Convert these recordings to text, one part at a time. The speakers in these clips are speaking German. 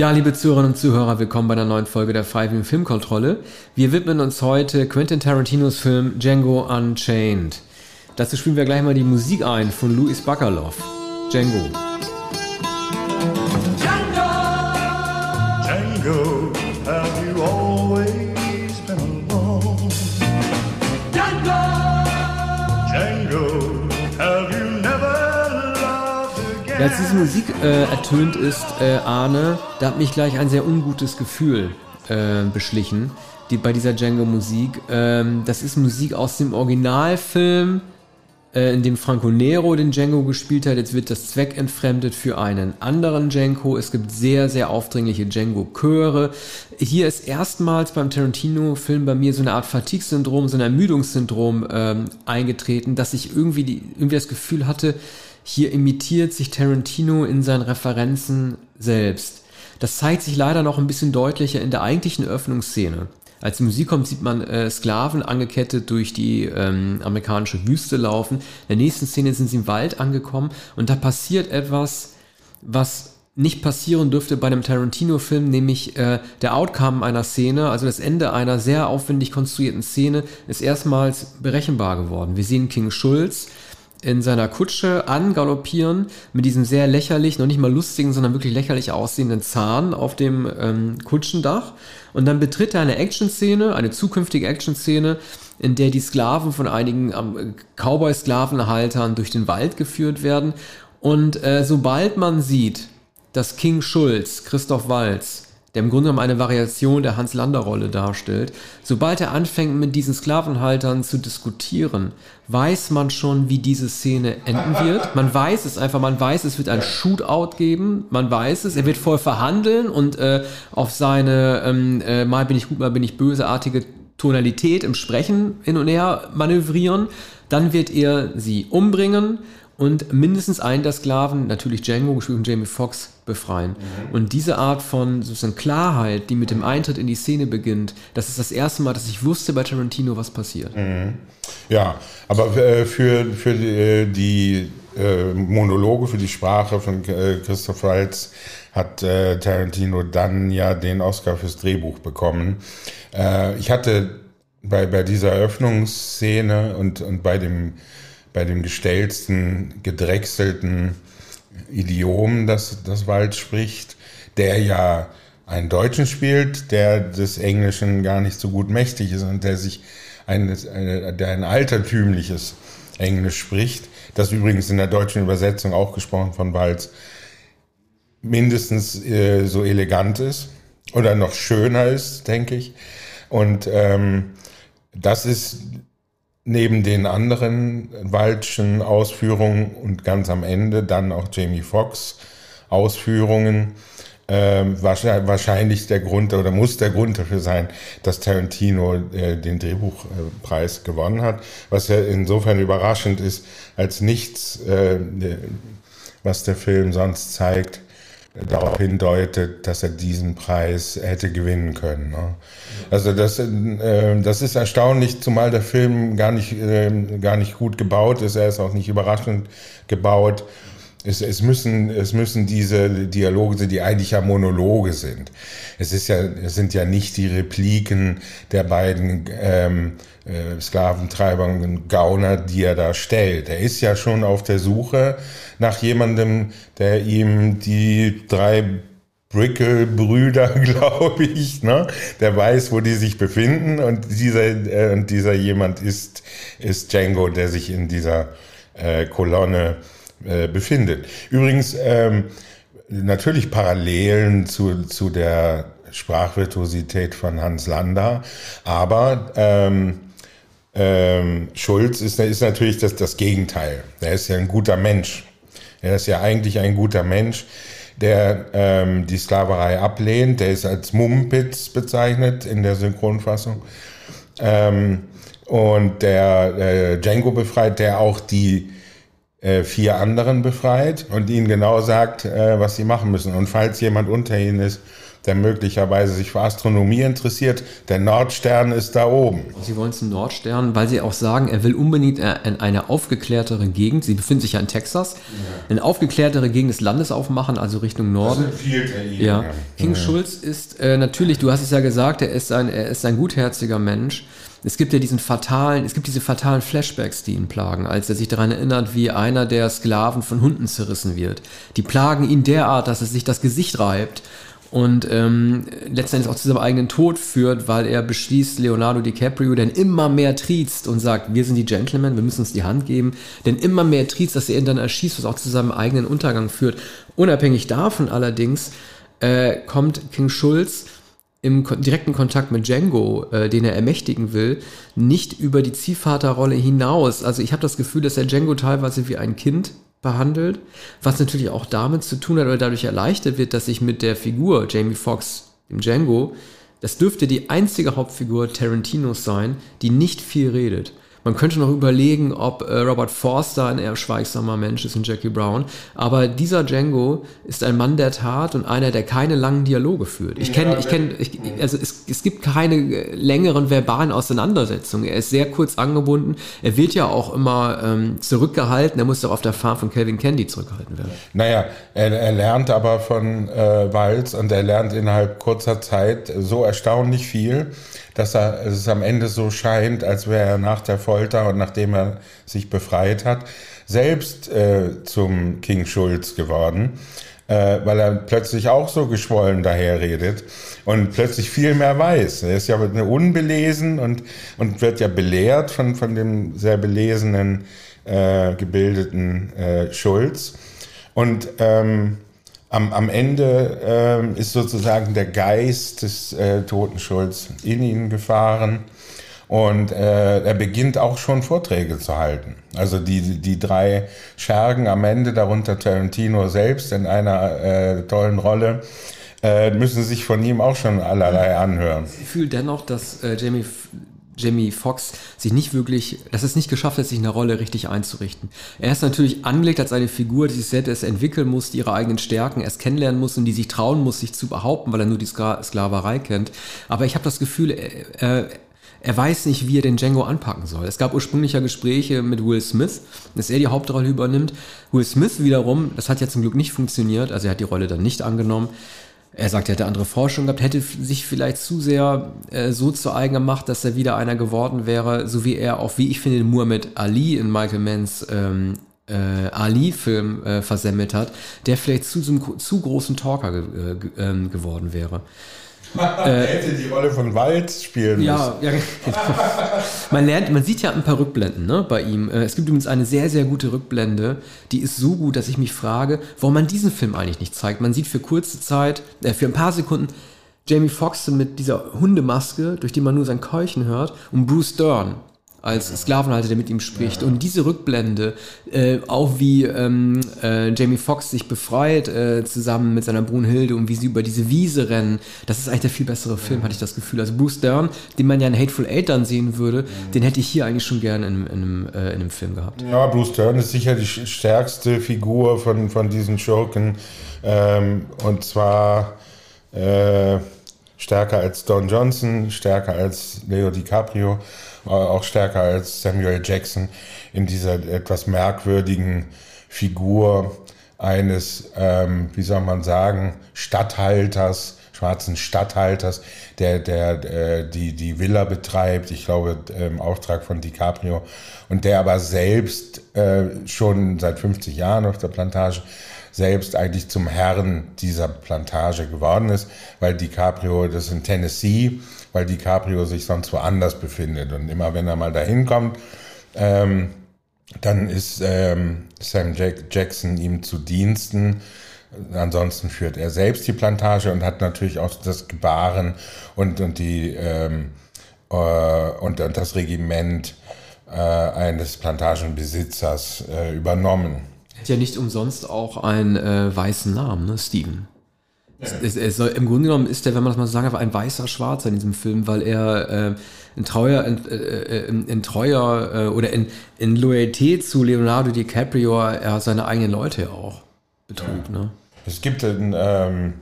Ja, liebe Zuhörerinnen und Zuhörer, willkommen bei einer neuen Folge der Five Filmkontrolle. Wir widmen uns heute Quentin Tarantinos Film Django Unchained. Dazu spielen wir gleich mal die Musik ein von Louis Bakalov. Django, again? als diese Musik äh, ertönt ist, äh, Arne, da hat mich gleich ein sehr ungutes Gefühl äh, beschlichen die, bei dieser Django-Musik. Ähm, das ist Musik aus dem Originalfilm äh, in dem Franco Nero den Django gespielt hat. Jetzt wird das Zweck entfremdet für einen anderen Django. Es gibt sehr, sehr aufdringliche Django-Chöre. Hier ist erstmals beim Tarantino-Film bei mir so eine Art Fatigue-Syndrom, so ein Ermüdungssyndrom ähm, eingetreten, dass ich irgendwie, die, irgendwie das Gefühl hatte, hier imitiert sich Tarantino in seinen Referenzen selbst. Das zeigt sich leider noch ein bisschen deutlicher in der eigentlichen Öffnungsszene. Als die Musik kommt, sieht man äh, Sklaven angekettet durch die ähm, amerikanische Wüste laufen. In der nächsten Szene sind sie im Wald angekommen und da passiert etwas, was nicht passieren dürfte bei einem Tarantino-Film, nämlich äh, der Outcome einer Szene, also das Ende einer sehr aufwendig konstruierten Szene, ist erstmals berechenbar geworden. Wir sehen King Schulz, in seiner Kutsche angaloppieren mit diesem sehr lächerlich, noch nicht mal lustigen, sondern wirklich lächerlich aussehenden Zahn auf dem ähm, Kutschendach. Und dann betritt er eine Action-Szene, eine zukünftige Action-Szene, in der die Sklaven von einigen ähm, Cowboy-Sklavenhaltern durch den Wald geführt werden. Und äh, sobald man sieht, dass King Schulz, Christoph Walz, der im Grunde genommen eine Variation der Hans-Lander-Rolle darstellt. Sobald er anfängt, mit diesen Sklavenhaltern zu diskutieren, weiß man schon, wie diese Szene enden wird. Man weiß es einfach, man weiß, es wird ein Shootout geben, man weiß es, er wird voll verhandeln und äh, auf seine ähm, äh, mal bin ich gut, mal bin ich böseartige Tonalität im Sprechen hin und her manövrieren. Dann wird er sie umbringen und mindestens einen der Sklaven, natürlich Django, gespielt von Jamie Foxx, befreien. Mhm. Und diese Art von sozusagen Klarheit, die mit dem Eintritt in die Szene beginnt, das ist das erste Mal, dass ich wusste bei Tarantino, was passiert. Mhm. Ja, aber äh, für, für die, die äh, Monologe, für die Sprache von äh, Christoph Waltz hat Tarantino dann ja den Oscar fürs Drehbuch bekommen. ich hatte bei, bei dieser Eröffnungsszene und, und bei dem bei dem gestellten, gedrechselten Idiom, das, das Wald spricht, der ja einen Deutschen spielt, der des Englischen gar nicht so gut mächtig ist und der sich ein, der ein altertümliches Englisch spricht, das übrigens in der deutschen Übersetzung auch gesprochen von Walz mindestens äh, so elegant ist oder noch schöner ist, denke ich. Und ähm, das ist neben den anderen Waldschen Ausführungen und ganz am Ende dann auch Jamie Foxx Ausführungen äh, wahrscheinlich der Grund oder muss der Grund dafür sein, dass Tarantino äh, den Drehbuchpreis gewonnen hat, was ja insofern überraschend ist, als nichts, äh, was der Film sonst zeigt, darauf hindeutet, dass er diesen Preis hätte gewinnen können. Ne? Also das, äh, das ist erstaunlich, zumal der Film gar nicht, äh, gar nicht gut gebaut ist. Er ist auch nicht überraschend gebaut. Es, es, müssen, es müssen diese Dialoge, die eigentlich ja Monologe sind. Es ist ja, es sind ja nicht die Repliken der beiden ähm, äh, Sklaventreiber und Gauner, die er da stellt. Er ist ja schon auf der Suche nach jemandem, der ihm die drei Brickle-Brüder, glaube ich, ne? Der weiß, wo die sich befinden und dieser, äh, und dieser jemand ist, ist Django, der sich in dieser äh, Kolonne äh, befindet. Übrigens, ähm, natürlich Parallelen zu, zu der Sprachvirtuosität von Hans Lander, aber ähm, ähm, Schulz ist, ist natürlich das, das Gegenteil. Er ist ja ein guter Mensch. Er ist ja eigentlich ein guter Mensch, der ähm, die Sklaverei ablehnt. Der ist als Mumpitz bezeichnet in der Synchronfassung. Ähm, und der äh, Django befreit, der auch die äh, vier anderen befreit und ihnen genau sagt, äh, was sie machen müssen. Und falls jemand unter ihnen ist, der möglicherweise sich für Astronomie interessiert. Der Nordstern ist da oben. Sie wollen zum Nordstern, weil Sie auch sagen, er will unbedingt in eine aufgeklärtere Gegend. Sie befinden sich ja in Texas. Ja. Eine aufgeklärtere Gegend des Landes aufmachen, also Richtung Norden. Das empfiehlt er Ihnen. Ja. King ja. Schulz ist äh, natürlich, du hast es ja gesagt, er ist ein, er ist ein gutherziger Mensch. Es gibt ja diesen fatalen, es gibt diese fatalen Flashbacks, die ihn plagen, als er sich daran erinnert, wie einer der Sklaven von Hunden zerrissen wird. Die plagen ihn derart, dass er sich das Gesicht reibt und ähm, letztendlich auch zu seinem eigenen Tod führt, weil er beschließt, Leonardo DiCaprio denn immer mehr triezt und sagt, wir sind die Gentlemen, wir müssen uns die Hand geben, denn immer mehr triezt, dass er ihn dann erschießt, was auch zu seinem eigenen Untergang führt. Unabhängig davon allerdings äh, kommt King Schulz im direkten Kontakt mit Django, äh, den er ermächtigen will, nicht über die Ziehvaterrolle hinaus. Also ich habe das Gefühl, dass er Django teilweise wie ein Kind behandelt, was natürlich auch damit zu tun hat oder dadurch erleichtert wird, dass sich mit der Figur Jamie Foxx, dem Django, das dürfte die einzige Hauptfigur Tarantinos sein, die nicht viel redet. Man könnte noch überlegen, ob äh, Robert Forster ein eher schweigsamer Mensch ist in Jackie Brown. Aber dieser Django ist ein Mann der Tat und einer, der keine langen Dialoge führt. Ich kenne, ich kenne, also es, es gibt keine äh, längeren verbalen Auseinandersetzungen. Er ist sehr kurz angebunden. Er wird ja auch immer ähm, zurückgehalten. Er muss doch auf der Farm von Calvin Candy zurückgehalten werden. Naja, er, er lernt aber von äh, Walz und er lernt innerhalb kurzer Zeit so erstaunlich viel dass er, es am Ende so scheint, als wäre er nach der Folter und nachdem er sich befreit hat, selbst äh, zum King Schulz geworden, äh, weil er plötzlich auch so geschwollen daherredet und plötzlich viel mehr weiß. Er ist ja unbelesen und, und wird ja belehrt von, von dem sehr belesenen, äh, gebildeten äh, Schulz. Und ähm, am, am Ende äh, ist sozusagen der Geist des äh, toten Schulz in ihn gefahren. Und äh, er beginnt auch schon Vorträge zu halten. Also die, die drei Schergen am Ende, darunter Tarantino selbst in einer äh, tollen Rolle, äh, müssen sich von ihm auch schon allerlei anhören. Ich fühle dennoch, dass äh, Jamie Jamie Foxx sich nicht wirklich, dass es nicht geschafft hat, sich in der Rolle richtig einzurichten. Er ist natürlich angelegt als eine Figur, die sich selbst entwickeln muss, die ihre eigenen Stärken erst kennenlernen muss und die sich trauen muss, sich zu behaupten, weil er nur die Sklaverei kennt. Aber ich habe das Gefühl, er, er weiß nicht, wie er den Django anpacken soll. Es gab ursprünglich ja Gespräche mit Will Smith, dass er die Hauptrolle übernimmt. Will Smith wiederum, das hat ja zum Glück nicht funktioniert, also er hat die Rolle dann nicht angenommen. Er sagt, er hätte andere Forschung gehabt, hätte sich vielleicht zu sehr äh, so zu eigen gemacht, dass er wieder einer geworden wäre, so wie er auch, wie ich finde, Muhammad Ali in Michael Manns ähm, äh, Ali-Film äh, versemmelt hat, der vielleicht zu, zum, zu großen Talker ge äh, ähm, geworden wäre. Er hätte die Rolle von Wald spielen ja, müssen. Ja, genau. man lernt, man sieht ja ein paar Rückblenden ne, bei ihm. Äh, es gibt übrigens eine sehr, sehr gute Rückblende, die ist so gut, dass ich mich frage, warum man diesen Film eigentlich nicht zeigt. Man sieht für kurze Zeit, äh, für ein paar Sekunden Jamie Foxx mit dieser Hundemaske, durch die man nur sein Keuchen hört, und Bruce Dern, als Sklavenhalter, der mit ihm spricht. Ja. Und diese Rückblende, äh, auch wie ähm, äh, Jamie Foxx sich befreit, äh, zusammen mit seiner Brunhilde und wie sie über diese Wiese rennen, das ist eigentlich der viel bessere Film, hatte ich das Gefühl. Also Bruce Dern, den man ja in Hateful Eight dann sehen würde, mhm. den hätte ich hier eigentlich schon gerne in, in, einem, äh, in einem Film gehabt. Ja, Bruce Dern ist sicher die stärkste Figur von, von diesen Schurken. Ähm, und zwar äh, stärker als Don Johnson, stärker als Leo DiCaprio auch stärker als Samuel Jackson in dieser etwas merkwürdigen Figur eines, ähm, wie soll man sagen, Stadthalters, schwarzen Stadthalters, der, der äh, die, die Villa betreibt, ich glaube im Auftrag von DiCaprio, und der aber selbst äh, schon seit 50 Jahren auf der Plantage selbst eigentlich zum Herrn dieser Plantage geworden ist, weil DiCaprio, das in Tennessee, weil DiCaprio sich sonst woanders befindet. Und immer wenn er mal dahin kommt, ähm, dann ist ähm, Sam Jack Jackson ihm zu Diensten. Ansonsten führt er selbst die Plantage und hat natürlich auch das Gebaren und, und, die, ähm, äh, und, und das Regiment äh, eines Plantagenbesitzers äh, übernommen. Hat ja nicht umsonst auch einen äh, weißen Namen, ne? Steven. Es, es soll, Im Grunde genommen ist er, wenn man das mal so sagen darf, ein weißer Schwarzer in diesem Film, weil er äh, in treuer, in, äh, in, in treuer äh, oder in, in Loyalität zu Leonardo DiCaprio er seine eigenen Leute auch betrug. Ja. Ne? Es gibt ein, ähm,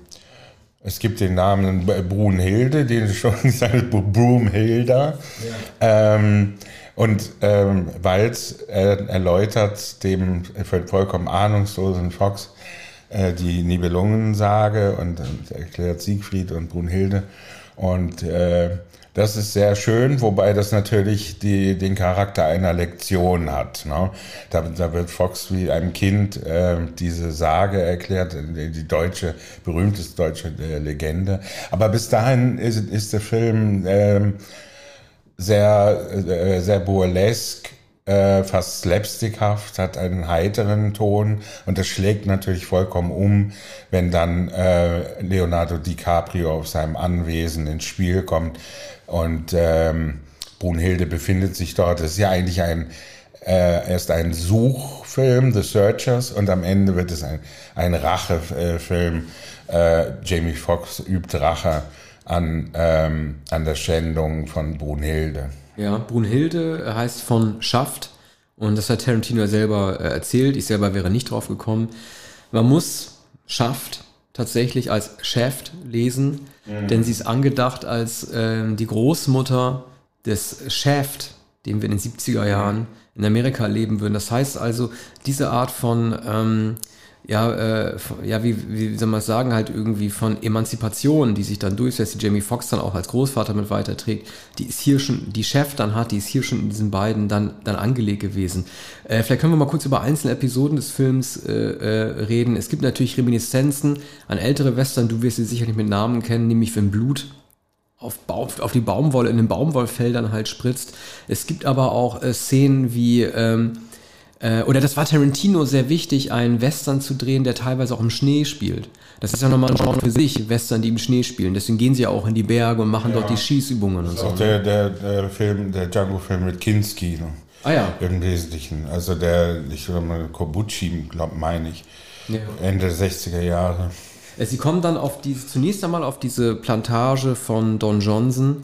Es gibt den Namen Brunhilde, den schon gesagt Broomhilda. Ja. Ähm, und ähm, Walz erläutert dem vollkommen ahnungslosen Fox äh, die Nibelungensage und, und, erklärt Siegfried und Brunhilde. Und äh, das ist sehr schön, wobei das natürlich die, den Charakter einer Lektion hat. Ne? Da, da wird Fox wie einem Kind äh, diese Sage erklärt, die deutsche, berühmteste deutsche äh, Legende. Aber bis dahin ist, ist der Film äh, sehr, äh, sehr burlesque äh, fast slapstickhaft, hat einen heiteren Ton und das schlägt natürlich vollkommen um, wenn dann äh, Leonardo DiCaprio auf seinem Anwesen ins Spiel kommt und ähm, Brunhilde befindet sich dort. Das ist ja eigentlich ein äh, erst ein Suchfilm, The Searchers, und am Ende wird es ein, ein Rachefilm. Äh, Jamie Foxx übt Rache an, ähm, an der Schändung von Brunhilde. Ja, Brunhilde heißt von Schaft und das hat Tarantino selber äh, erzählt. Ich selber wäre nicht drauf gekommen. Man muss Schaft tatsächlich als Shaft lesen, mhm. denn sie ist angedacht als äh, die Großmutter des Shaft, den wir in den 70er Jahren in Amerika leben würden. Das heißt also, diese Art von ähm, ja, äh, ja, wie, wie soll man sagen, halt irgendwie von Emanzipation, die sich dann durchsetzt, die Jamie Foxx dann auch als Großvater mit weiterträgt, die ist hier schon, die Chef dann hat, die ist hier schon in diesen beiden dann, dann angelegt gewesen. Äh, vielleicht können wir mal kurz über einzelne Episoden des Films äh, äh, reden. Es gibt natürlich Reminiszenzen an ältere Western, du wirst sie sicherlich mit Namen kennen, nämlich wenn Blut auf, auf die Baumwolle, in den Baumwollfeldern halt spritzt. Es gibt aber auch äh, Szenen wie, ähm, äh, oder das war Tarantino sehr wichtig, einen Western zu drehen, der teilweise auch im Schnee spielt. Das ist ja nochmal ein Genre für sich, Western, die im Schnee spielen. Deswegen gehen sie ja auch in die Berge und machen ja. dort die Schießübungen und so. Auch der, der, der Film, der Django-Film mit Kinski. Ne? Ah ja. Im Wesentlichen. Also der, ich würde mal Kobuchi, glaube meine ich. Ja. Ende der 60er Jahre. Äh, sie kommen dann auf diese, zunächst einmal auf diese Plantage von Don Johnson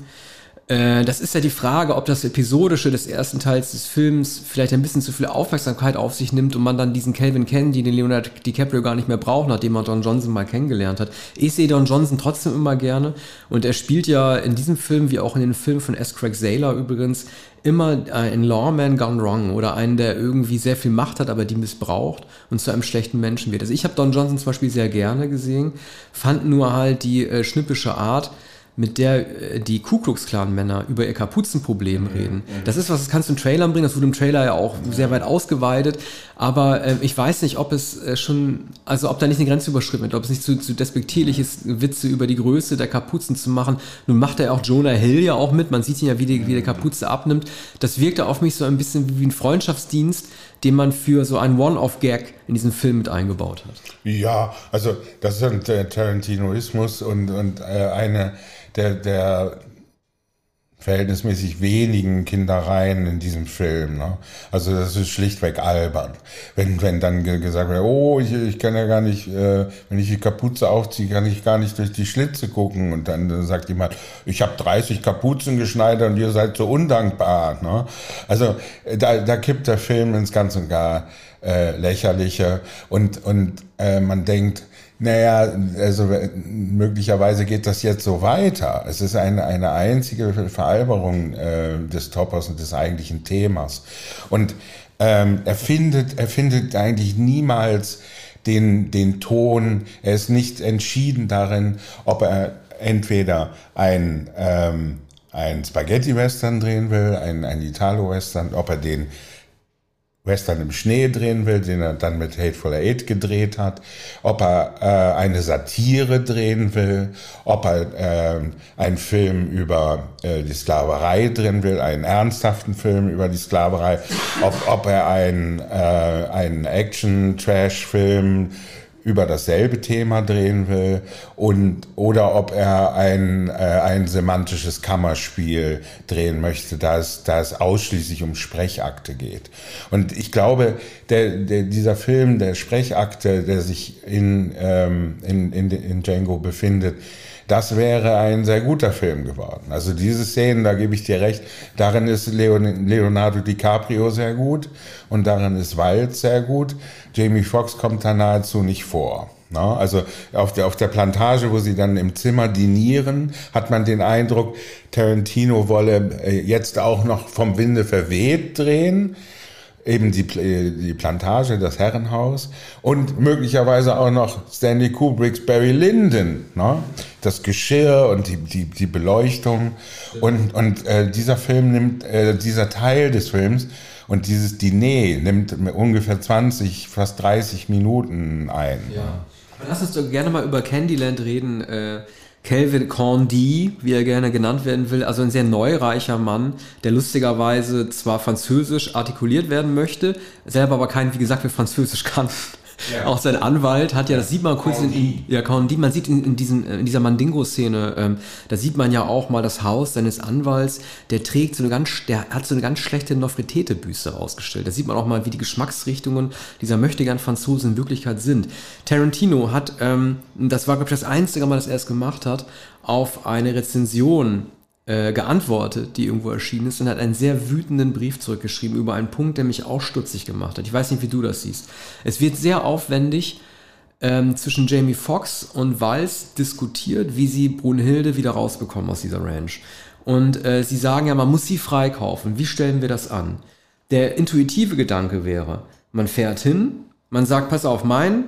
äh, das ist ja die Frage, ob das Episodische des ersten Teils des Films vielleicht ein bisschen zu viel Aufmerksamkeit auf sich nimmt und man dann diesen Calvin Kennedy, den Leonardo DiCaprio gar nicht mehr braucht, nachdem man Don Johnson mal kennengelernt hat. Ich sehe Don Johnson trotzdem immer gerne und er spielt ja in diesem Film, wie auch in den Filmen von S. Craig Saylor übrigens, immer ein Lawman gone wrong oder einen, der irgendwie sehr viel Macht hat, aber die missbraucht und zu einem schlechten Menschen wird. Also ich habe Don Johnson zum Beispiel sehr gerne gesehen, fand nur halt die äh, schnippische Art, mit der äh, die Ku Klux Klan Männer über ihr Kapuzenproblem reden. Das ist was, das kannst du in Trailern bringen, das wurde im Trailer ja auch sehr weit ausgeweitet, aber äh, ich weiß nicht, ob es äh, schon, also ob da nicht eine Grenze überschritten wird, ob es nicht zu, zu despektierlich ist, Witze über die Größe der Kapuzen zu machen. Nun macht er auch Jonah Hill ja auch mit, man sieht ihn ja, wie die, wie die Kapuze abnimmt. Das wirkte auf mich so ein bisschen wie ein Freundschaftsdienst, den man für so einen One-Off-Gag in diesen Film mit eingebaut hat. Ja, also das ist ein Tarantinoismus und, und äh, eine der, der verhältnismäßig wenigen Kindereien in diesem Film. Ne? Also das ist schlichtweg albern. Wenn, wenn dann gesagt wird, oh, ich, ich kann ja gar nicht, äh, wenn ich die Kapuze aufziehe, kann ich gar nicht durch die Schlitze gucken. Und dann sagt jemand, ich habe 30 Kapuzen geschneidert und ihr seid so undankbar. Ne? Also da, da kippt der Film ins Ganz und gar äh, lächerliche. Und, und äh, man denkt, naja, also möglicherweise geht das jetzt so weiter. Es ist eine, eine einzige Veralberung äh, des Toppers und des eigentlichen Themas. Und ähm, er, findet, er findet eigentlich niemals den, den Ton, er ist nicht entschieden darin, ob er entweder ein, ähm, ein Spaghetti-Western drehen will, ein, ein Italo-Western, ob er den Western im Schnee drehen will, den er dann mit Hateful Eight gedreht hat, ob er äh, eine Satire drehen will, ob er äh, einen Film über äh, die Sklaverei drehen will, einen ernsthaften Film über die Sklaverei, ob, ob er einen, äh, einen Action-Trash-Film über dasselbe Thema drehen will und oder ob er ein, äh, ein semantisches Kammerspiel drehen möchte, da es, da es ausschließlich um Sprechakte geht. Und ich glaube, der, der, dieser Film, der Sprechakte, der sich in, ähm, in, in, in Django befindet, das wäre ein sehr guter Film geworden. Also diese Szenen, da gebe ich dir recht, darin ist Leonardo DiCaprio sehr gut und darin ist Wild sehr gut. Jamie Foxx kommt da nahezu nicht vor. Also auf der, auf der Plantage, wo sie dann im Zimmer dinieren, hat man den Eindruck, Tarantino wolle äh, jetzt auch noch vom Winde verweht drehen eben die, die Plantage, das Herrenhaus und möglicherweise auch noch Stanley Kubricks Barry Lyndon, ne? das Geschirr und die, die, die Beleuchtung. Und, und äh, dieser Film nimmt, äh, dieser Teil des Films und dieses Diner nimmt ungefähr 20, fast 30 Minuten ein. Ja. Lass uns doch gerne mal über Candyland reden. Äh Calvin Condy, wie er gerne genannt werden will, also ein sehr neureicher Mann, der lustigerweise zwar französisch artikuliert werden möchte, selber aber kein, wie gesagt, wie Französisch kann. Ja. Auch sein Anwalt hat ja, das sieht man kurz in, in ja, Condi, man sieht in, in, diesen, in dieser Mandingo-Szene, ähm, da sieht man ja auch mal das Haus seines Anwalts, der trägt so eine ganz, der hat so eine ganz schlechte Nofretete-Büste ausgestellt. Da sieht man auch mal, wie die Geschmacksrichtungen dieser möchtegern Franzosen in Wirklichkeit sind. Tarantino hat, ähm, das war, glaube ich, das einzige Mal, dass er es gemacht hat, auf eine Rezension äh, geantwortet, die irgendwo erschienen ist, und hat einen sehr wütenden Brief zurückgeschrieben über einen Punkt, der mich auch stutzig gemacht hat. Ich weiß nicht, wie du das siehst. Es wird sehr aufwendig ähm, zwischen Jamie Foxx und Walz diskutiert, wie sie Brunhilde wieder rausbekommen aus dieser Ranch. Und äh, sie sagen ja, man muss sie freikaufen. Wie stellen wir das an? Der intuitive Gedanke wäre, man fährt hin, man sagt, pass auf, mein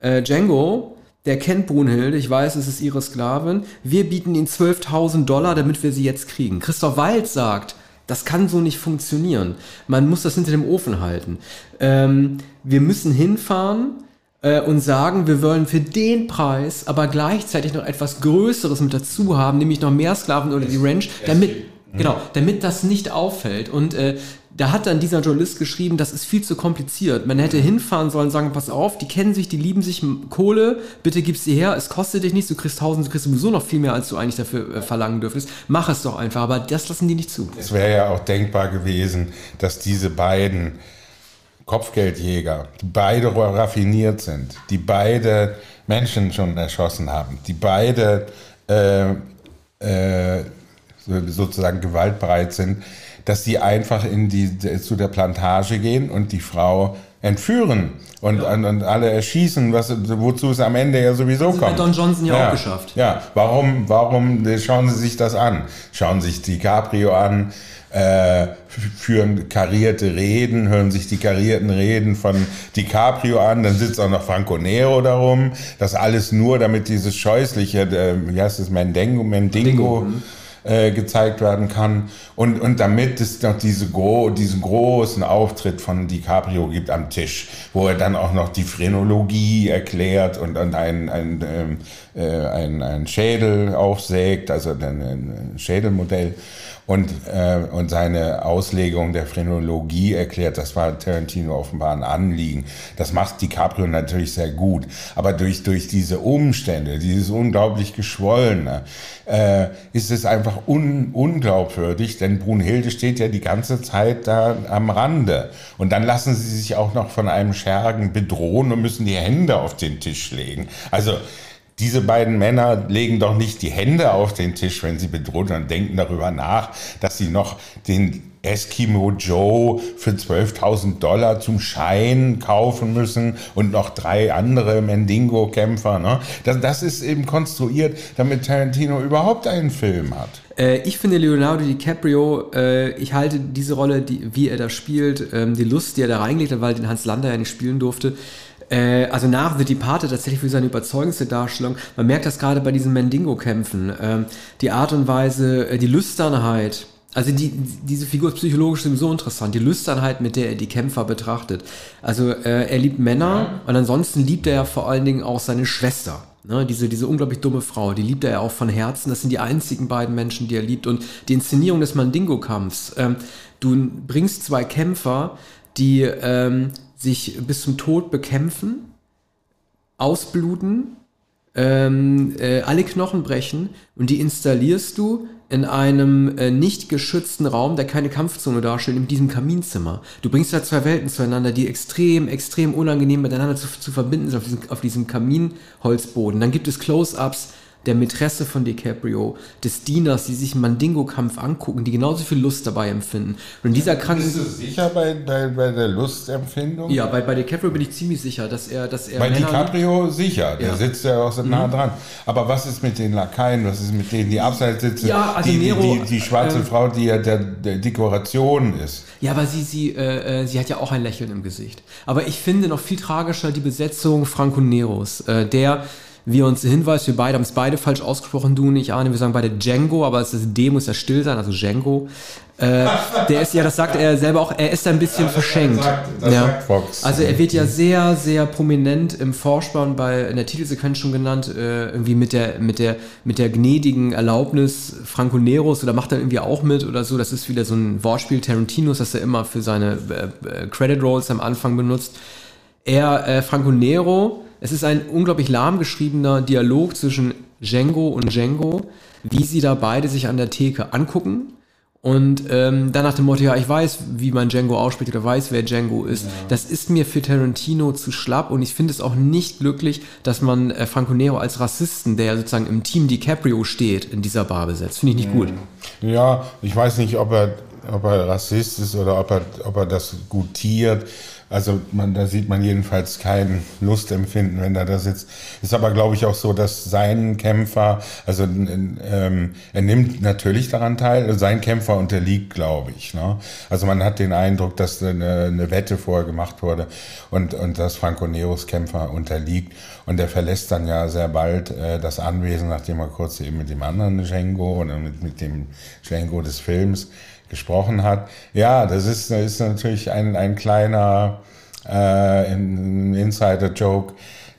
äh, Django der kennt Brunhilde, ich weiß, es ist ihre Sklavin. Wir bieten ihnen 12.000 Dollar, damit wir sie jetzt kriegen. Christoph Wald sagt, das kann so nicht funktionieren. Man muss das hinter dem Ofen halten. Ähm, wir müssen hinfahren äh, und sagen, wir wollen für den Preis aber gleichzeitig noch etwas Größeres mit dazu haben, nämlich noch mehr Sklaven oder die Ranch, damit, genau, damit das nicht auffällt. Und äh, da hat dann dieser Journalist geschrieben, das ist viel zu kompliziert. Man hätte hinfahren sollen, sagen, pass auf, die kennen sich, die lieben sich, Kohle, bitte gib sie her, es kostet dich nichts, du kriegst tausend, du kriegst sowieso noch viel mehr, als du eigentlich dafür äh, verlangen dürftest. Mach es doch einfach, aber das lassen die nicht zu. Es wäre ja auch denkbar gewesen, dass diese beiden Kopfgeldjäger, die beide raffiniert sind, die beide Menschen schon erschossen haben, die beide äh, äh, sozusagen gewaltbereit sind, dass sie einfach in die, zu der Plantage gehen und die Frau entführen und, ja. und, und, alle erschießen, was, wozu es am Ende ja sowieso das kommt. Hat Don Johnson ja, ja, auch geschafft. Ja, warum, warum schauen Sie sich das an? Schauen Sie sich DiCaprio an, äh, führen karierte Reden, hören sich die karierten Reden von DiCaprio an, dann sitzt auch noch Franco Nero darum. Das alles nur, damit dieses scheußliche, äh, wie heißt es, Mendengo, Mendingo, Mendingo mhm äh, gezeigt werden kann. Und, und damit es noch diese gro diesen großen Auftritt von DiCaprio gibt am Tisch, wo er dann auch noch die Phrenologie erklärt und, und ein, ein, ähm, äh, ein, ein Schädel aufsägt, also ein, ein Schädelmodell und, äh, und seine Auslegung der Phrenologie erklärt. Das war Tarantino offenbar ein Anliegen. Das macht DiCaprio natürlich sehr gut. Aber durch, durch diese Umstände, dieses unglaublich Geschwollene, äh, ist es einfach un, unglaubwürdig, denn Brunhilde steht ja die ganze Zeit da am Rande. Und dann lassen sie sich auch noch von einem Schergen bedrohen und müssen die Hände auf den Tisch legen. Also, diese beiden Männer legen doch nicht die Hände auf den Tisch, wenn sie bedroht und denken darüber nach, dass sie noch den Eskimo Joe für 12.000 Dollar zum Schein kaufen müssen und noch drei andere Mendingo-Kämpfer. Ne? Das, das ist eben konstruiert, damit Tarantino überhaupt einen Film hat. Äh, ich finde Leonardo DiCaprio, äh, ich halte diese Rolle, die, wie er da spielt, ähm, die Lust, die er da reingelegt hat, weil den Hans Lander ja nicht spielen durfte, äh, also nach The Departed tatsächlich für seine überzeugendste Darstellung. Man merkt das gerade bei diesen Mendingo-Kämpfen. Ähm, die Art und Weise, die Lüsternheit, also die, diese Figur ist psychologisch sowieso interessant. Die Lüsternheit, mit der er die Kämpfer betrachtet. Also äh, er liebt Männer und ansonsten liebt er ja vor allen Dingen auch seine Schwester. Ne, diese, diese unglaublich dumme Frau, die liebt er ja auch von Herzen. Das sind die einzigen beiden Menschen, die er liebt. Und die Inszenierung des Mandingo-Kampfs. Ähm, du bringst zwei Kämpfer, die ähm, sich bis zum Tod bekämpfen, ausbluten, ähm, äh, alle Knochen brechen und die installierst du in einem äh, nicht geschützten Raum, der keine Kampfzone darstellt, in diesem Kaminzimmer. Du bringst da zwei Welten zueinander, die extrem, extrem unangenehm miteinander zu, zu verbinden sind auf diesem, auf diesem Kaminholzboden. Dann gibt es Close-ups der Mätresse von DiCaprio, des Dieners, die sich einen Mandingo-Kampf angucken, die genauso viel Lust dabei empfinden. Und dieser kranken. Bist du sicher bei, bei, bei der Lustempfindung? Ja, bei, bei DiCaprio bin ich ziemlich sicher, dass er, dass er. Bei Männer- DiCaprio sicher, der Ja. Mhm. sitzt ja auch so nah dran. Aber was ist mit den Lakaien, was ist mit denen, die abseits sitzen? Ja, also die, Nero, die, die, die schwarze ähm, Frau, die ja der, der Dekoration ist. Ja, aber sie, sie, äh, äh, sie hat ja auch ein Lächeln im Gesicht. Aber ich finde noch viel tragischer die Besetzung Franco Neros, äh, der, wie er uns hinweist, wir beide haben es beide falsch ausgesprochen, du und ich, Arne, wir sagen beide Django, aber es ist D, muss ja still sein, also Django. Äh, der ist ja, das sagt er selber auch, er ist ein bisschen verschenkt. sagt- das ja. Also er wird ja sehr, sehr prominent im Vorspann bei in der Titelsequenz schon genannt, äh, irgendwie mit der, mit der, mit der gnädigen Erlaubnis Franco Neros oder macht er irgendwie auch mit oder so. Das ist wieder so ein Wortspiel Tarantinos, das er immer für seine äh, äh, Credit Rolls am Anfang benutzt. Er, äh, Franco Nero, es ist ein unglaublich lahm geschriebener Dialog zwischen Django und Django, wie sie da beide sich an der Theke angucken. Und ähm, dann nach dem Motto, ja, ich weiß, wie man Django ausspricht oder weiß, wer Django ist. Das ist mir für Tarantino zu schlapp und ich finde es auch nicht glücklich, dass man äh, Franco Nero als Rassisten, der ja sozusagen im Team DiCaprio steht, in dieser Bar besetzt. Finde ich nicht gut. Ja, ich weiß nicht, ob er, ob er Rassist ist oder ob er, ob er das gutiert. Also man, da sieht man jedenfalls kein Lustempfinden, wenn er da sitzt. Ist aber, glaube ich, auch so, dass sein Kämpfer, also ähm, er nimmt natürlich daran teil, sein Kämpfer unterliegt, glaube ich. Ne? Also man hat den Eindruck, dass eine, eine Wette vorher gemacht wurde und, und dass Franco Neros Kämpfer unterliegt. Und er verlässt dann ja sehr bald äh, das Anwesen, nachdem er kurz eben mit dem anderen Django oder mit, mit dem Django des Films gesprochen hat. Ja, das ist, das ist natürlich ein, ein kleiner äh, Insider-Joke,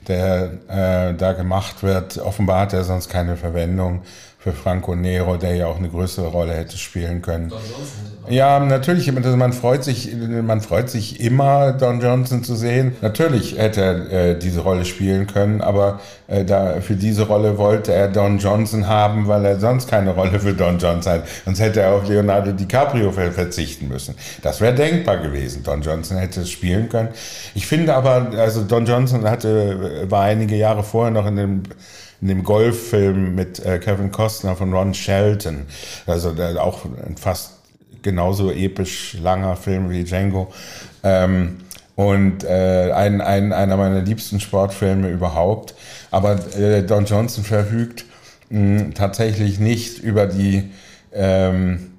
der äh, da gemacht wird. Offenbar hat er sonst keine Verwendung für Franco Nero, der ja auch eine größere Rolle hätte spielen können. Ja, natürlich, man freut sich, man freut sich immer, Don Johnson zu sehen. Natürlich hätte er äh, diese Rolle spielen können, aber äh, da, für diese Rolle wollte er Don Johnson haben, weil er sonst keine Rolle für Don Johnson hat. Sonst hätte er auf Leonardo DiCaprio ver verzichten müssen. Das wäre denkbar gewesen. Don Johnson hätte es spielen können. Ich finde aber, also Don Johnson hatte, war einige Jahre vorher noch in dem in dem Golffilm mit äh, Kevin Costner von Ron Shelton. Also auch ein fast genauso episch langer Film wie Django. Ähm, und äh, ein, ein, einer meiner liebsten Sportfilme überhaupt. Aber äh, Don Johnson verfügt mh, tatsächlich nicht über die ähm,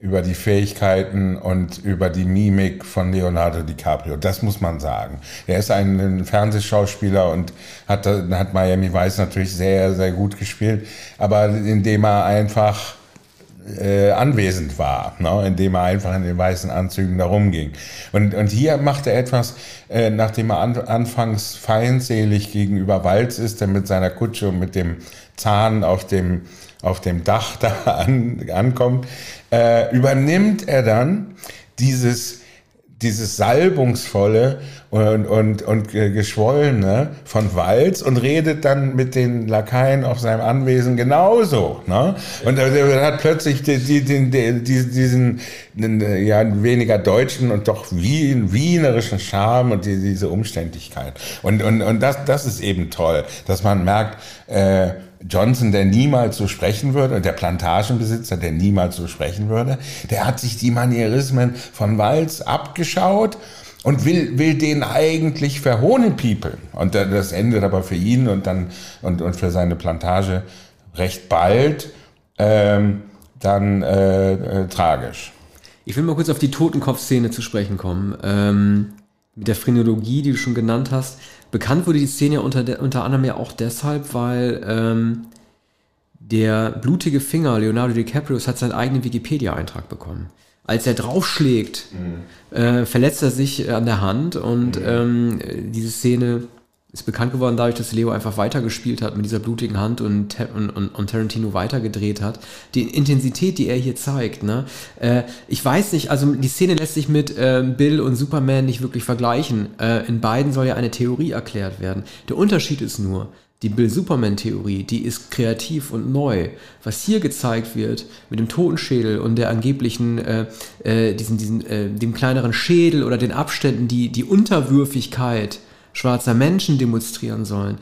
über die Fähigkeiten und über die Mimik von Leonardo DiCaprio. Das muss man sagen. Er ist ein, Fernsehschauspieler und hat, hat Miami Vice natürlich sehr, sehr gut gespielt, aber indem er einfach äh, anwesend war, ne? indem er einfach in den weißen Anzügen da rumging. Und, und hier macht er etwas, äh, nachdem er an, anfangs feindselig gegenüber Walz ist, der mit seiner Kutsche und mit dem Zahn auf dem, auf dem Dach da an, ankommt, äh, übernimmt er dann dieses dieses salbungsvolle und, und, und geschwollene von Walz und redet dann mit den Lakaien auf seinem Anwesen genauso. Ne? Und er hat plötzlich die, die, die, die, diesen ja, weniger deutschen und doch wien, wienerischen Charme und die, diese Umständlichkeit. Und, und, und das, das ist eben toll, dass man merkt, äh, Johnson, der niemals so sprechen würde, der Plantagenbesitzer, der niemals so sprechen würde, der hat sich die Manierismen von Walz abgeschaut und will, will den eigentlich verhohnenpiepeln. Und das endet aber für ihn und dann und, und für seine Plantage recht bald ähm, dann äh, äh, tragisch. Ich will mal kurz auf die Totenkopf-Szene zu sprechen kommen. Ähm, mit der Phrenologie, die du schon genannt hast. Bekannt wurde die Szene ja unter, de, unter anderem ja auch deshalb, weil ähm, der blutige Finger Leonardo DiCaprio hat seinen eigenen Wikipedia-Eintrag bekommen. Als er draufschlägt, mhm. äh, verletzt er sich an der Hand und mhm. ähm, diese Szene ist bekannt geworden dadurch, dass Leo einfach weitergespielt hat mit dieser blutigen Hand und, und, und, Tarantino weitergedreht hat. Die Intensität, die er hier zeigt, ne? Äh, ich weiß nicht, also die Szene lässt sich mit äh, Bill und Superman nicht wirklich vergleichen. Äh, in beiden soll ja eine Theorie erklärt werden. Der Unterschied ist nur, die Bill-Superman-Theorie, die ist kreativ und neu. Was hier gezeigt wird mit dem Totenschädel und der angeblichen, äh, äh, diesen, diesen, äh, dem kleineren Schädel oder den Abständen, die, die Unterwürfigkeit schwarzer Menschen demonstrieren sollen.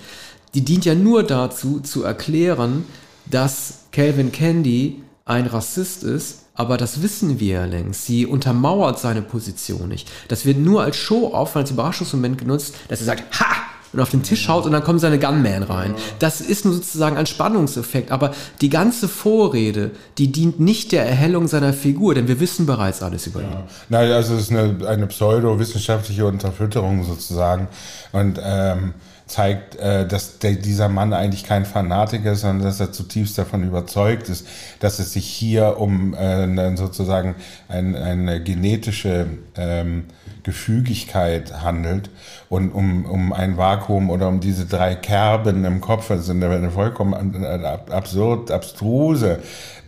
die dient ja nur dazu, zu erklären, dass Calvin Candy ein Rassist ist, aber das wissen wir ja längst. Sie untermauert seine Position nicht. Das wird nur als Show-off, als Überraschungsmoment genutzt, dass er sagt, ha! Und auf den Tisch haut und dann kommen seine Gunman rein. Das ist nur sozusagen ein Spannungseffekt, aber die ganze Vorrede, die dient nicht der Erhellung seiner Figur, denn wir wissen bereits alles über ihn. Ja. Nein, also es ist eine, eine pseudo-wissenschaftliche Unterfütterung sozusagen und ähm, zeigt, äh, dass der, dieser Mann eigentlich kein Fanatiker ist, sondern dass er zutiefst davon überzeugt ist, dass es sich hier um äh, sozusagen ein, eine genetische ähm, Gefügigkeit handelt und um, um ein Vakuum oder um diese drei Kerben im Kopf. Das ist eine vollkommen absurd, abstruse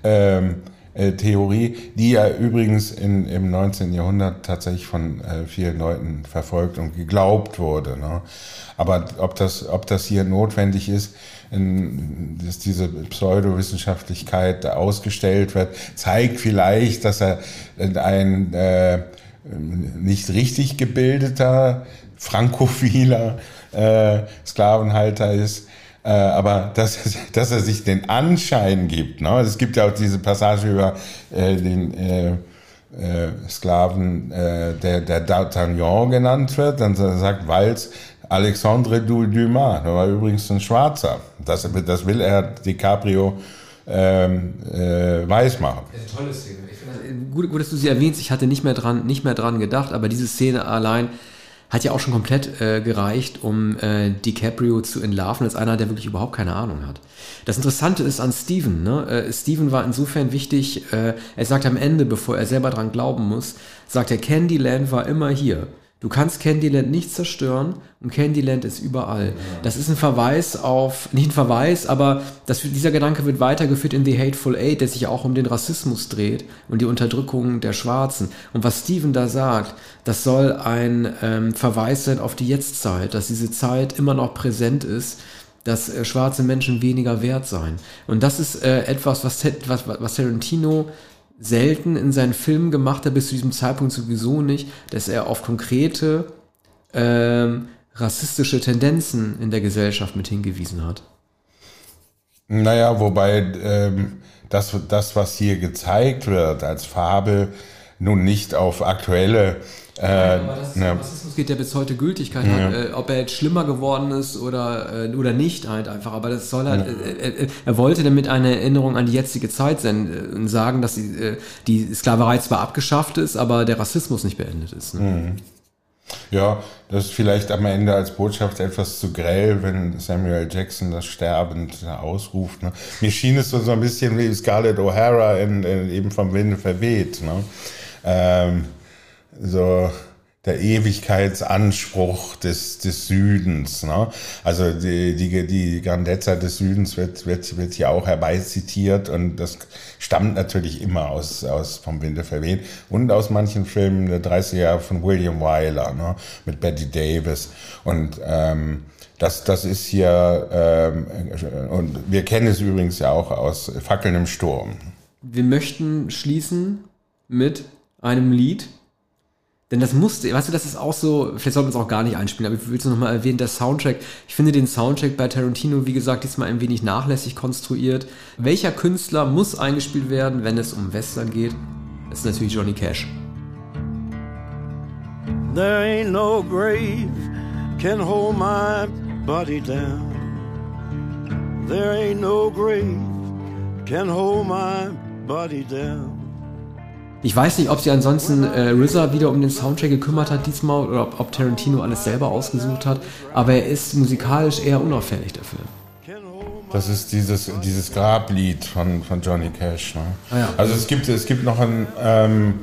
ähm, äh, Theorie, die ja übrigens in, im 19. Jahrhundert tatsächlich von äh, vielen Leuten verfolgt und geglaubt wurde. Ne? Aber ob das, ob das hier notwendig ist, in, dass diese Pseudowissenschaftlichkeit ausgestellt wird, zeigt vielleicht, dass er ein äh, nicht richtig gebildeter, frankophiler äh, Sklavenhalter ist. Äh, aber dass, dass er sich den Anschein gibt. Ne? Es gibt ja auch diese Passage über äh, den äh, äh, Sklaven, äh, der, der D'Artagnan genannt wird. Dann sagt Walz, Alexandre Dumas, der war übrigens ein Schwarzer. Das, das will er DiCaprio ähm, äh, weiß machen. Das ist eine tolle Szene. Das, gut, gut, dass du sie erwähnst. Ich hatte nicht mehr dran, nicht mehr dran gedacht, aber diese Szene allein hat ja auch schon komplett äh, gereicht, um äh, DiCaprio zu entlarven, als einer, der wirklich überhaupt keine Ahnung hat. Das Interessante ist an Steven, ne? Äh, Steven war insofern wichtig, äh, er sagt am Ende, bevor er selber dran glauben muss, sagt er, Candyland war immer hier. Du kannst Candyland nicht zerstören und Candyland ist überall. Das ist ein Verweis auf, nicht ein Verweis, aber das, dieser Gedanke wird weitergeführt in The Hateful Eight, der sich auch um den Rassismus dreht und die Unterdrückung der Schwarzen. Und was Steven da sagt, das soll ein ähm, Verweis sein auf die Jetztzeit, dass diese Zeit immer noch präsent ist, dass äh, schwarze Menschen weniger wert seien. Und das ist äh, etwas, was, was, was Tarantino selten in seinen Filmen gemacht hat, bis zu diesem Zeitpunkt sowieso nicht, dass er auf konkrete ähm, rassistische Tendenzen in der Gesellschaft mit hingewiesen hat. Naja, wobei ähm, das, das, was hier gezeigt wird als Fabel, nun nicht auf aktuelle äh, aber das, ne. Rassismus geht ja bis heute Gültigkeit ja. hat, äh, ob er jetzt schlimmer geworden ist oder, äh, oder nicht halt einfach. Aber das soll halt, ja. Äh, äh, er wollte damit eine Erinnerung an die jetzige Zeit sein, äh, sagen, dass die, die Sklaverei zwar abgeschafft ist, aber der Rassismus nicht beendet ist. Ne? Mhm. Ja, das ist vielleicht am Ende als Botschaft etwas zu grell, wenn Samuel Jackson das sterbend ausruft. Ne? Mir schien es so, so ein bisschen wie Scarlett O'Hara in, in, eben vom Winde verweht. Ne? Ähm, so der Ewigkeitsanspruch des, des Südens. Ne? Also die, die, die Grandezza des Südens wird, wird, wird hier auch herbeizitiert und das stammt natürlich immer aus, aus vom Winde verweht und aus manchen Filmen der 30er Jahre von William Wyler ne? mit Betty Davis. Und ähm, das, das ist hier, ähm, und wir kennen es übrigens ja auch aus Fackeln im Sturm. Wir möchten schließen mit einem Lied, denn das musste, weißt du, das ist auch so, vielleicht sollten wir es auch gar nicht einspielen, aber ich will es nochmal erwähnen, der Soundtrack, ich finde den Soundtrack bei Tarantino, wie gesagt, diesmal ein wenig nachlässig konstruiert. Welcher Künstler muss eingespielt werden, wenn es um Western geht? Das ist natürlich Johnny Cash. There ain't no grave can hold my body down. There ain't no grave can hold my body down. Ich weiß nicht, ob sie ansonsten äh, RZA wieder um den Soundtrack gekümmert hat diesmal oder ob, ob Tarantino alles selber ausgesucht hat, aber er ist musikalisch eher unauffällig dafür. Das ist dieses, dieses Grablied von, von Johnny Cash. Ne? Ah, ja. Also es gibt, es gibt noch einen, ähm,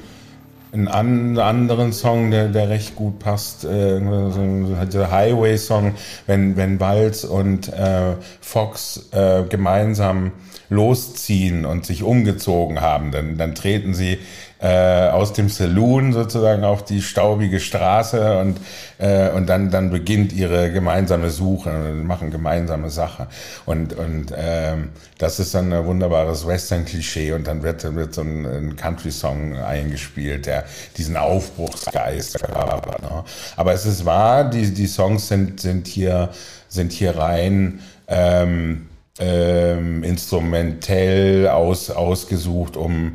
einen anderen Song, der, der recht gut passt, äh, der Highway-Song, wenn, wenn Walz und äh, Fox äh, gemeinsam losziehen und sich umgezogen haben, dann, dann treten sie äh, aus dem Saloon sozusagen auf die staubige Straße und, äh, und dann, dann beginnt ihre gemeinsame Suche und machen gemeinsame Sache. Und, und ähm, das ist dann ein wunderbares Western-Klischee und dann wird, wird so ein, ein Country-Song eingespielt, der diesen Aufbruchsgeist verkörpert. Ne? Aber es ist wahr, die, die Songs sind, sind, hier, sind hier rein ähm, ähm, instrumentell aus, ausgesucht, um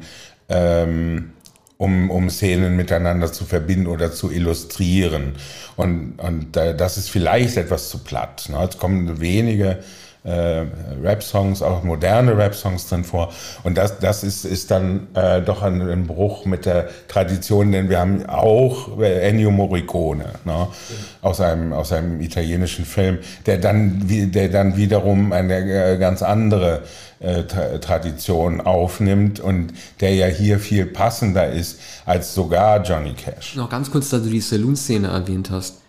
ähm, um, um Szenen miteinander zu verbinden oder zu illustrieren. Und, und äh, das ist vielleicht etwas zu platt. Ne? Es kommen wenige äh, Rap-Songs, auch moderne Rap-Songs drin vor. Und das, das ist, ist dann äh, doch ein, ein, Bruch mit der Tradition, denn wir haben auch Ennio Morricone ne? aus, einem, aus einem italienischen Film, der dann, der dann wiederum eine äh, ganz andere äh, Tradition aufnimmt und der ja hier viel passender ist als sogar Johnny Cash. Noch ganz kurz, da du die Saloon-Szene erwähnt hast.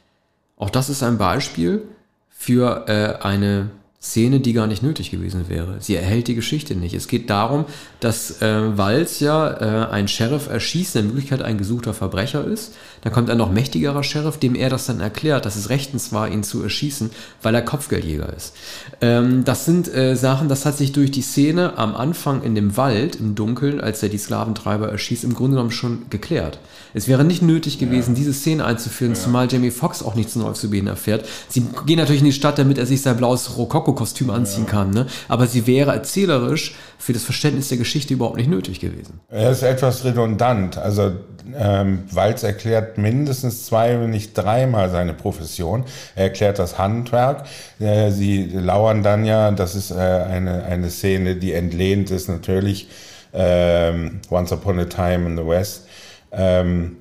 Auch das ist ein Beispiel für äh, eine Szene, die gar nicht nötig gewesen wäre. Sie erhält die Geschichte nicht. Es geht darum, dass äh, Walz ja äh, ein Sheriff erschießt, der in Wirklichkeit ein gesuchter Verbrecher ist. Dann kommt ein noch mächtigerer Sheriff, dem er das dann erklärt, dass es rechtens war, ihn zu erschießen, weil er Kopfgeldjäger ist. Ähm, das sind äh, Sachen, das hat sich durch die Szene am Anfang in dem Wald, im Dunkeln, als er die Sklaventreiber erschießt, im Grunde genommen schon geklärt. Es wäre nicht nötig gewesen, ja. diese Szene einzuführen, ja. zumal Jamie Foxx auch nichts Neues zu erfährt. Sie gehen natürlich in die Stadt, damit er sich sein blaues Rokoko-Kostüm anziehen ja. kann, ne? aber sie wäre erzählerisch für das Verständnis der Geschichte überhaupt nicht nötig gewesen. Er ist etwas redundant. Also ähm, Walz erklärt mindestens zwei, wenn nicht dreimal seine Profession. Er erklärt das Handwerk. Äh, sie lauern dann ja, das ist äh, eine, eine Szene, die entlehnt ist natürlich ähm, Once Upon a Time in the West ähm,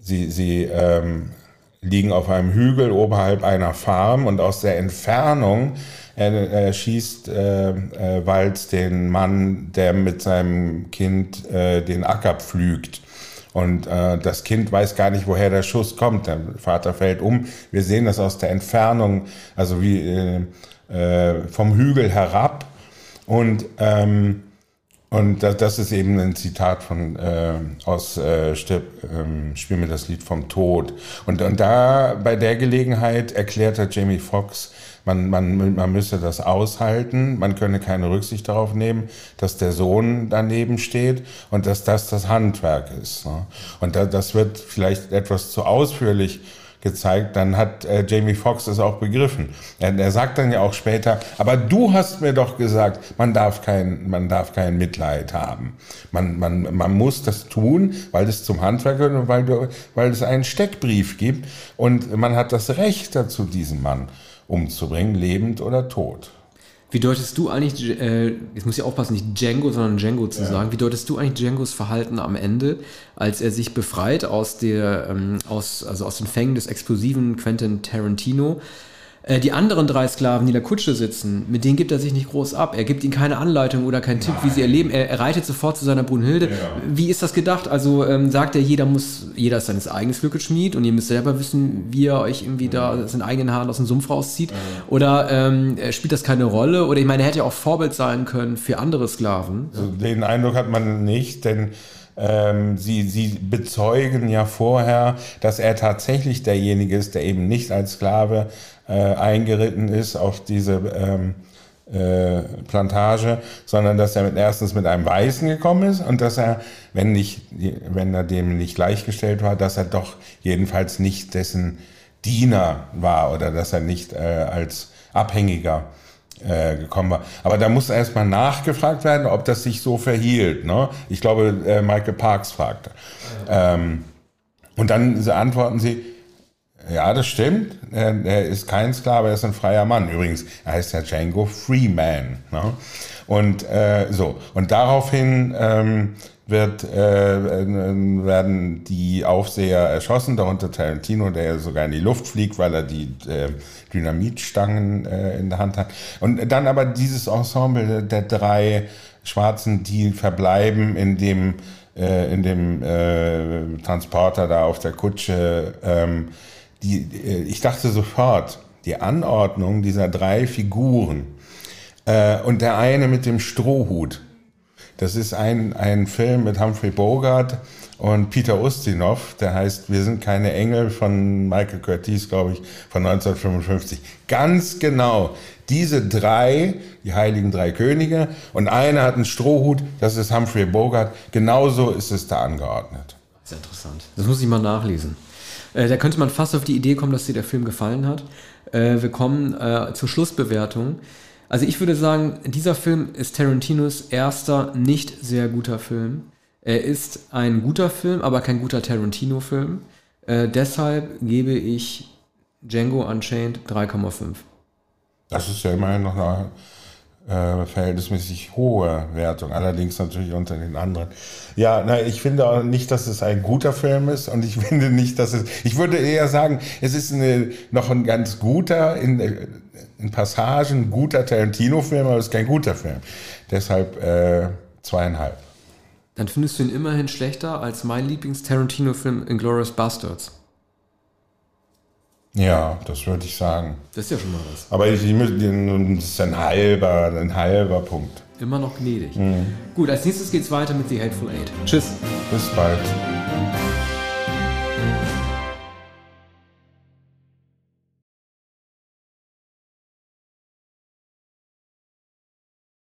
sie sie ähm, liegen auf einem Hügel oberhalb einer Farm und aus der Entfernung äh, schießt äh, äh, Walz den Mann, der mit seinem Kind äh, den Acker pflügt. Und äh, das Kind weiß gar nicht, woher der Schuss kommt. Der Vater fällt um. Wir sehen das aus der Entfernung, also wie äh, äh, vom Hügel herab. Und ähm, und das, das ist eben ein Zitat von äh, aus äh, Stirb, ähm, Spiel mir das Lied vom Tod. Und, und da bei der Gelegenheit erklärte Jamie Foxx, man, man, man müsse das aushalten, man könne keine Rücksicht darauf nehmen, dass der Sohn daneben steht und dass das das Handwerk ist. Ne? Und da, das wird vielleicht etwas zu ausführlich gezeigt, dann hat äh, Jamie Foxx es auch begriffen. Er, er, sagt dann ja auch später, aber du hast mir doch gesagt, man darf kein, man darf kein Mitleid haben. Man, man, man muss das tun, weil es zum Handwerk gehört und weil, du, weil es einen Steckbrief gibt und man hat das Recht dazu, diesen Mann umzubringen, lebend oder tot. Wie deutest du eigentlich, äh, jetzt muss ich aufpassen, nicht Django, sondern Django zu ja. sagen, wie deutest du eigentlich Djangos Verhalten am Ende, als er sich befreit aus der, ähm, aus, also aus den Fängen des explosiven Quentin Tarantino die anderen drei Sklaven, die in der Kutsche sitzen, mit denen gibt er sich nicht groß ab. Er gibt ihnen keine Anleitung oder keinen Tipp, wie sie erleben. Er, er reitet sofort zu seiner Brunhilde. Ja. Wie ist das gedacht? Also ähm, sagt er, jeder muss, jeder ist seines eigenes Glückes Schmied und ihr müsst selber wissen, wie er euch irgendwie da mhm. seinen eigenen Haaren aus dem Sumpf rauszieht. Ja. Oder ähm, spielt das keine Rolle? Oder ich meine, er hätte ja auch Vorbild sein können für andere Sklaven. Also den Eindruck hat man nicht, denn ähm, sie, sie bezeugen ja vorher, dass er tatsächlich derjenige ist, der eben nicht als Sklave äh, eingeritten ist auf diese ähm, äh, Plantage, sondern dass er mit, erstens mit einem Weißen gekommen ist und dass er, wenn, nicht, wenn er dem nicht gleichgestellt war, dass er doch jedenfalls nicht dessen Diener war oder dass er nicht äh, als Abhängiger äh, gekommen war. Aber da muss erstmal nachgefragt werden, ob das sich so verhielt. Ne? Ich glaube, äh, Michael Parks fragte. Ähm, und dann antworten sie, ja, das stimmt. Er, er, ist kein Sklave, er ist ein freier Mann. Übrigens, er heißt ja Django Freeman. Ne? Und äh, so. Und daraufhin ähm, wird, äh, werden die Aufseher erschossen, darunter Tarantino, der sogar in die Luft fliegt, weil er die äh, Dynamitstangen äh, in der Hand hat. Und dann aber dieses Ensemble der drei Schwarzen, die verbleiben in dem, äh, in dem äh, Transporter da auf der Kutsche. Ähm, die, äh, ich dachte sofort, die Anordnung dieser drei Figuren äh, und der eine mit dem Strohhut, das ist ein, ein Film mit Humphrey Bogart und Peter Ustinov, der heißt Wir sind keine Engel von Michael Curtiz, glaube ich, von 1955. Ganz genau diese drei, die heiligen drei Könige, und einer hat einen Strohhut, das ist Humphrey Bogart. Genauso ist es da angeordnet. Sehr interessant. Das muss ich mal nachlesen. Äh, da könnte man fast auf die Idee kommen, dass dir der Film gefallen hat. Äh, wir kommen äh, zur Schlussbewertung. Also ich würde sagen, dieser Film ist Tarantinos erster nicht sehr guter Film. Er ist ein guter Film, aber kein guter Tarantino-Film. Äh, deshalb gebe ich Django Unchained 3,5. Das ist ja immerhin noch eine äh, verhältnismäßig hohe Wertung, allerdings natürlich unter den anderen. Ja, na, ich finde auch nicht, dass es ein guter Film ist und ich finde nicht, dass es, ich würde eher sagen, es ist eine, noch ein ganz guter, in, in Passagen guter Tarantino-Film, aber es ist kein guter Film. Deshalb äh, zweieinhalb. Dann findest du ihn immerhin schlechter als mein Lieblings-Tarantino-Film Inglourious Bastards. Ja, das würde ich sagen. Das ist ja schon mal was. Aber ich, ich, das ist ein halber, ein halber Punkt. Immer noch gnädig. Mhm. Gut, als nächstes geht es weiter mit The Hateful Eight. Tschüss. Bis bald.